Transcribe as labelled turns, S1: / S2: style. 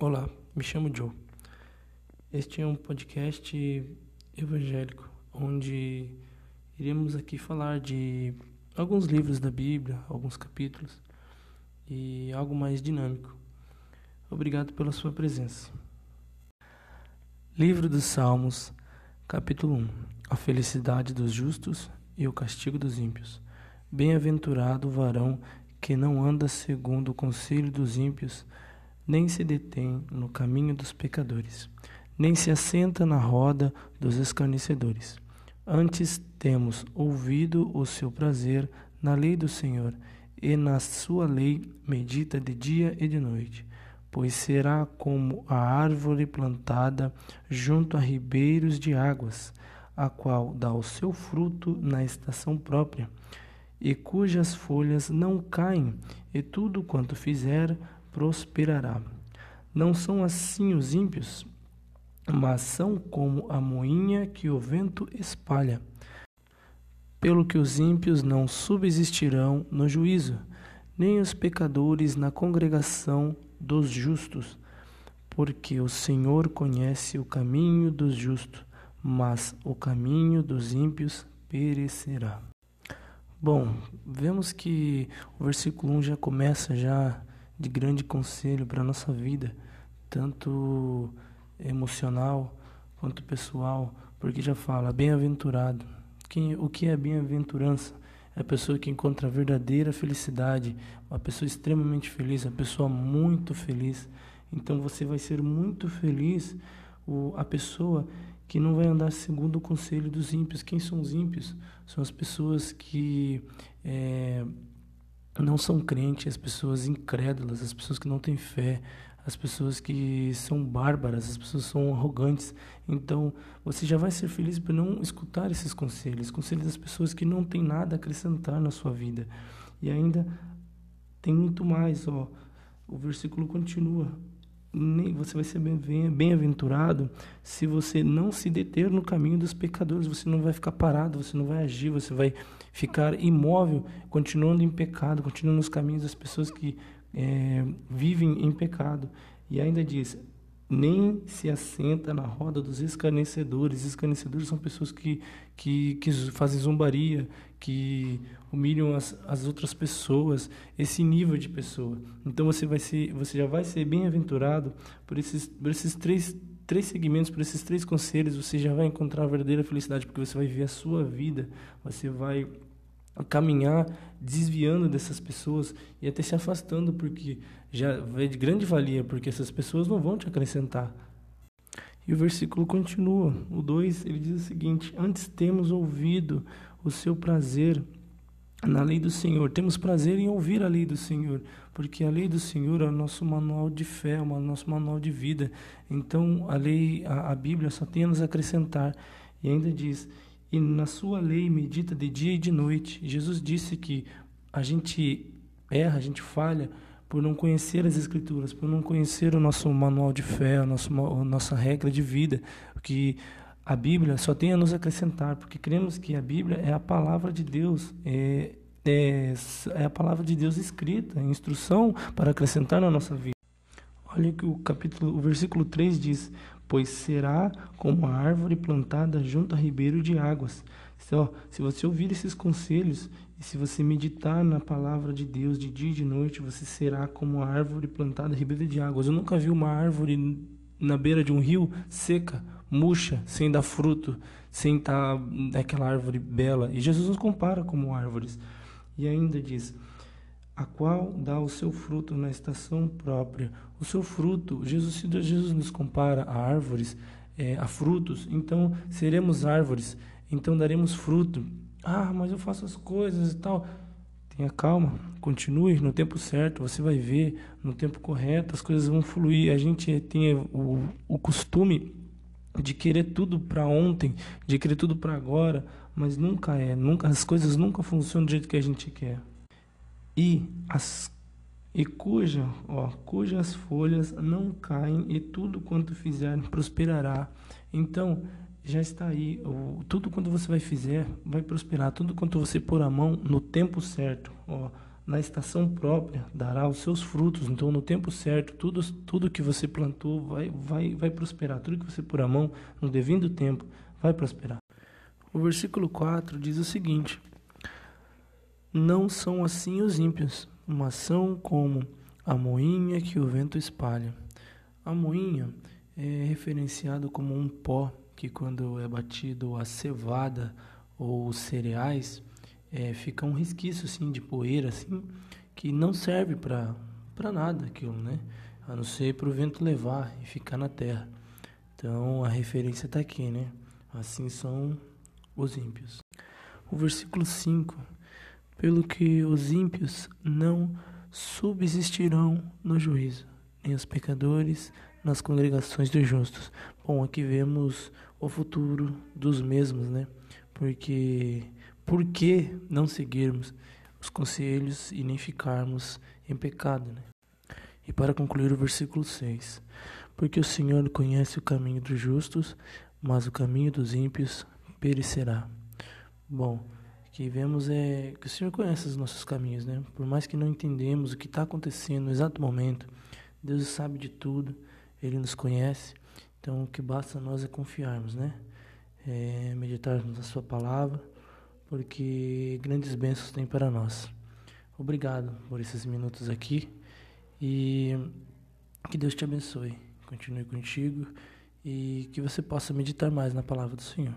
S1: Olá, me chamo Joe. Este é um podcast evangélico onde iremos aqui falar de alguns livros da Bíblia, alguns capítulos e algo mais dinâmico. Obrigado pela sua presença. Livro dos Salmos, capítulo 1: A felicidade dos justos e o castigo dos ímpios. Bem-aventurado o varão que não anda segundo o conselho dos ímpios nem se detém no caminho dos pecadores, nem se assenta na roda dos escarnecedores. Antes temos ouvido o seu prazer na lei do Senhor, e na sua lei medita de dia e de noite. Pois será como a árvore plantada junto a ribeiros de águas, a qual dá o seu fruto na estação própria, e cujas folhas não caem, e tudo quanto fizer prosperará. Não são assim os ímpios, mas são como a moinha que o vento espalha. Pelo que os ímpios não subsistirão no juízo, nem os pecadores na congregação dos justos, porque o Senhor conhece o caminho dos justos, mas o caminho dos ímpios perecerá. Bom, vemos que o versículo 1 já começa já de grande conselho para a nossa vida, tanto emocional quanto pessoal, porque já fala bem-aventurado. O que é bem-aventurança? É a pessoa que encontra a verdadeira felicidade, uma pessoa extremamente feliz, uma pessoa muito feliz. Então você vai ser muito feliz, o, a pessoa que não vai andar segundo o conselho dos ímpios. Quem são os ímpios? São as pessoas que é, não são crentes, as pessoas incrédulas, as pessoas que não têm fé, as pessoas que são bárbaras, as pessoas são arrogantes. Então, você já vai ser feliz por não escutar esses conselhos, conselhos das pessoas que não têm nada a acrescentar na sua vida. E ainda tem muito mais, ó. O versículo continua você vai ser bem-aventurado se você não se deter no caminho dos pecadores. Você não vai ficar parado, você não vai agir, você vai ficar imóvel, continuando em pecado, continuando nos caminhos das pessoas que é, vivem em pecado. E ainda diz: nem se assenta na roda dos escarnecedores. Escarnecedores são pessoas que, que, que fazem zombaria, que humilham as, as outras pessoas, esse nível de pessoa. Então você vai ser, você já vai ser bem-aventurado por esses, por esses três, três segmentos, por esses três conselhos, você já vai encontrar a verdadeira felicidade, porque você vai ver a sua vida, você vai caminhar desviando dessas pessoas e até se afastando, porque já é de grande valia, porque essas pessoas não vão te acrescentar. E o versículo continua, o 2, ele diz o seguinte: Antes temos ouvido o seu prazer na lei do Senhor. Temos prazer em ouvir a lei do Senhor, porque a lei do Senhor é o nosso manual de fé, é o nosso manual de vida. Então, a lei, a, a Bíblia só tem a nos acrescentar. E ainda diz: e na sua lei medita de dia e de noite. Jesus disse que a gente erra, a gente falha por não conhecer as Escrituras, por não conhecer o nosso manual de fé, a nossa, nossa regra de vida, que a Bíblia só tem a nos acrescentar, porque cremos que a Bíblia é a palavra de Deus, é, é, é a palavra de Deus escrita, instrução para acrescentar na nossa vida. Olha que o capítulo, o versículo 3 diz: pois será como a árvore plantada junto a ribeiro de águas. Então, se você ouvir esses conselhos e se você meditar na palavra de Deus de dia e de noite, você será como a árvore plantada a ribeiro de águas. Eu nunca vi uma árvore na beira de um rio seca, murcha, sem dar fruto, sem estar aquela árvore bela. E Jesus nos compara como árvores. E ainda diz: a qual dá o seu fruto na estação própria. O seu fruto, Jesus, Jesus nos compara a árvores, é, a frutos, então seremos árvores, então daremos fruto. Ah, mas eu faço as coisas e tal. Tenha calma, continue no tempo certo, você vai ver no tempo correto, as coisas vão fluir. A gente tem o, o costume de querer tudo para ontem, de querer tudo para agora, mas nunca é, nunca as coisas nunca funcionam do jeito que a gente quer e as e cuja, ó, cujas folhas não caem e tudo quanto fizer prosperará. Então, já está aí, o, tudo quanto você vai fizer vai prosperar, tudo quanto você pôr a mão no tempo certo, ó, na estação própria dará os seus frutos. Então, no tempo certo, tudo, tudo que você plantou vai, vai, vai prosperar. Tudo que você pôr a mão no devido tempo vai prosperar. O versículo 4 diz o seguinte: Não são assim os ímpios, mas são como a moinha que o vento espalha. A moinha é referenciado como um pó que, quando é batido a cevada ou os cereais, é, fica um resquício assim de poeira assim que não serve para para nada aquilo, né? A não ser para o vento levar e ficar na terra. Então a referência está aqui, né? Assim são os ímpios. O versículo 5: Pelo que os ímpios não subsistirão no juízo, nem os pecadores nas congregações dos justos. Bom, aqui vemos o futuro dos mesmos, né? Porque por que não seguirmos os conselhos e nem ficarmos em pecado, né? E para concluir o versículo 6: Porque o Senhor conhece o caminho dos justos, mas o caminho dos ímpios perecerá. Bom, que vemos é que o Senhor conhece os nossos caminhos, né? Por mais que não entendemos o que está acontecendo no exato momento, Deus sabe de tudo, Ele nos conhece. Então, o que basta nós é confiarmos, né? É, meditarmos na Sua palavra, porque grandes bênçãos tem para nós. Obrigado por esses minutos aqui e que Deus te abençoe. Continue contigo e que você possa meditar mais na palavra do Senhor.